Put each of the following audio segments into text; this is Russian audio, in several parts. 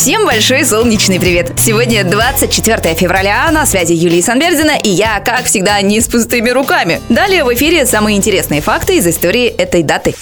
Всем большой солнечный привет! Сегодня 24 февраля, на связи Юлия Санбердина, и я, как всегда, не с пустыми руками. Далее в эфире самые интересные факты из истории этой даты.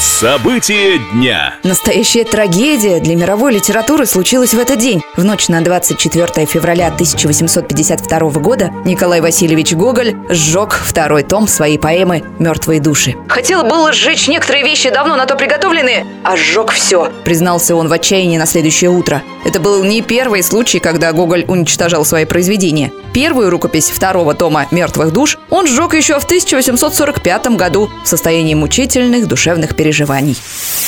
События дня. Настоящая трагедия для мировой литературы случилась в этот день. В ночь на 24 февраля 1852 года Николай Васильевич Гоголь сжег второй том своей поэмы «Мертвые души». «Хотел было сжечь некоторые вещи, давно на то приготовленные, а сжег все», признался он в отчаянии на следующее утро. Это был не первый случай, когда Гоголь уничтожал свои произведения. Первую рукопись второго тома «Мертвых душ» он сжег еще в 1845 году в состоянии мучительных душевных переживаний.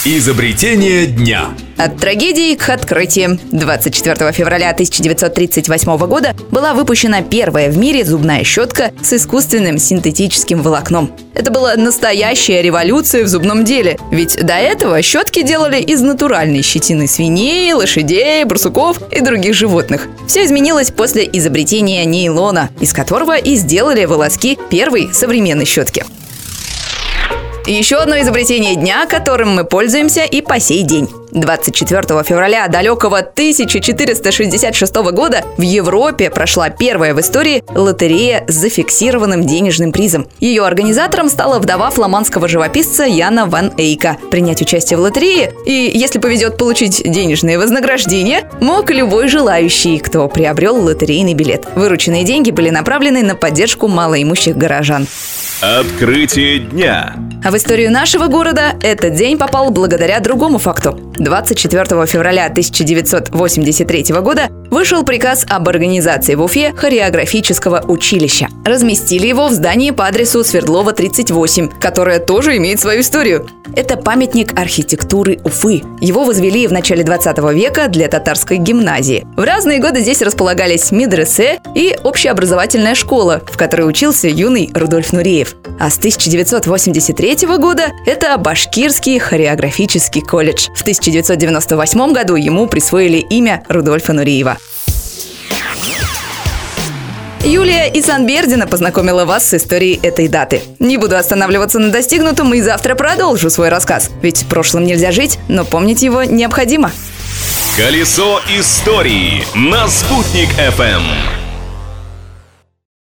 Изобретение дня. От трагедии к открытиям. 24 февраля 1938 года была выпущена первая в мире зубная щетка с искусственным синтетическим волокном. Это была настоящая революция в зубном деле, ведь до этого щетки делали из натуральной щетины свиней, лошадей, барсуков и других животных. Все изменилось после изобретения нейлона, из которого и сделали волоски первой современной щетки. Еще одно изобретение дня, которым мы пользуемся и по сей день. 24 февраля далекого 1466 года в Европе прошла первая в истории лотерея с зафиксированным денежным призом. Ее организатором стала вдова фламандского живописца Яна Ван Эйка. Принять участие в лотерее и, если повезет получить денежное вознаграждение, мог любой желающий, кто приобрел лотерейный билет. Вырученные деньги были направлены на поддержку малоимущих горожан. Открытие дня. А в историю нашего города этот день попал благодаря другому факту. 24 февраля 1983 года вышел приказ об организации в Уфе хореографического училища. Разместили его в здании по адресу Свердлова 38, которое тоже имеет свою историю. Это памятник архитектуры Уфы. Его возвели в начале 20 века для татарской гимназии. В разные годы здесь располагались медресе и общеобразовательная школа, в которой учился юный Рудольф Нуреев. А с 1983 года это Башкирский хореографический колледж. В 1998 году ему присвоили имя Рудольфа Нуриева. Юлия Исанбердина познакомила вас с историей этой даты. Не буду останавливаться на достигнутом и завтра продолжу свой рассказ. Ведь прошлым нельзя жить, но помнить его необходимо. Колесо истории на «Спутник FM.